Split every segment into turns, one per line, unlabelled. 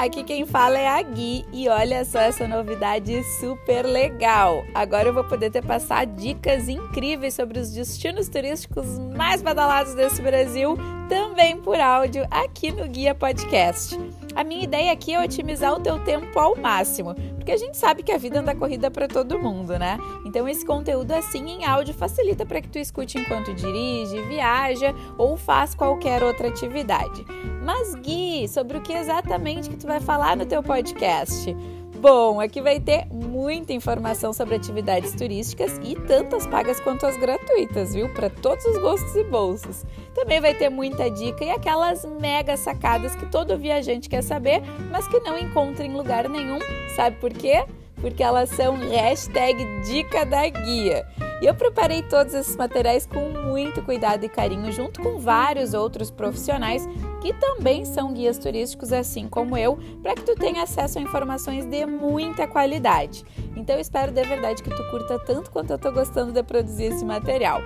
Aqui quem fala é a Gui e olha só essa novidade super legal. Agora eu vou poder te passar dicas incríveis sobre os destinos turísticos mais badalados desse Brasil, também por áudio aqui no Guia Podcast. A minha ideia aqui é otimizar o teu tempo ao máximo, porque a gente sabe que a vida anda corrida para todo mundo, né? Então esse conteúdo assim em áudio facilita para que tu escute enquanto dirige, viaja ou faz qualquer outra atividade. Mas Gui, sobre o que exatamente que tu vai falar no teu podcast? Bom, aqui vai ter muita informação sobre atividades turísticas e tantas pagas quanto as gratuitas, viu? Para todos os gostos e bolsos. Também vai ter muita dica e aquelas mega sacadas que todo viajante quer saber, mas que não encontra em lugar nenhum. Sabe por quê? Porque elas são hashtag dica da guia. E eu preparei todos esses materiais com muito cuidado e carinho, junto com vários outros profissionais que também são guias turísticos, assim como eu, para que tu tenha acesso a informações de muita qualidade. Então eu espero de verdade que tu curta tanto quanto eu estou gostando de produzir esse material.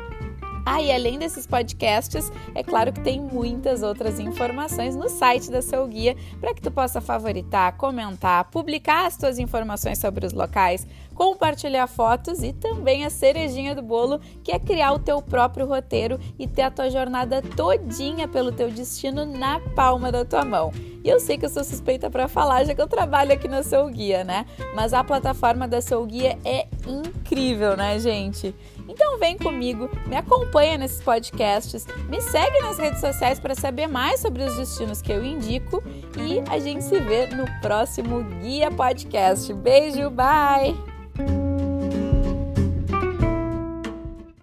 Ah, e além desses podcasts, é claro que tem muitas outras informações no site da Seu Guia para que tu possa favoritar, comentar, publicar as tuas informações sobre os locais, compartilhar fotos e também a cerejinha do bolo, que é criar o teu próprio roteiro e ter a tua jornada todinha pelo teu destino na palma da tua mão. E eu sei que eu sou suspeita para falar, já que eu trabalho aqui na Seu Guia, né? Mas a plataforma da Seu Guia é incrível, né, gente? Então vem comigo, me acompanha nesses podcasts, me segue nas redes sociais para saber mais sobre os destinos que eu indico e a gente se vê no próximo Guia Podcast. Beijo, bye!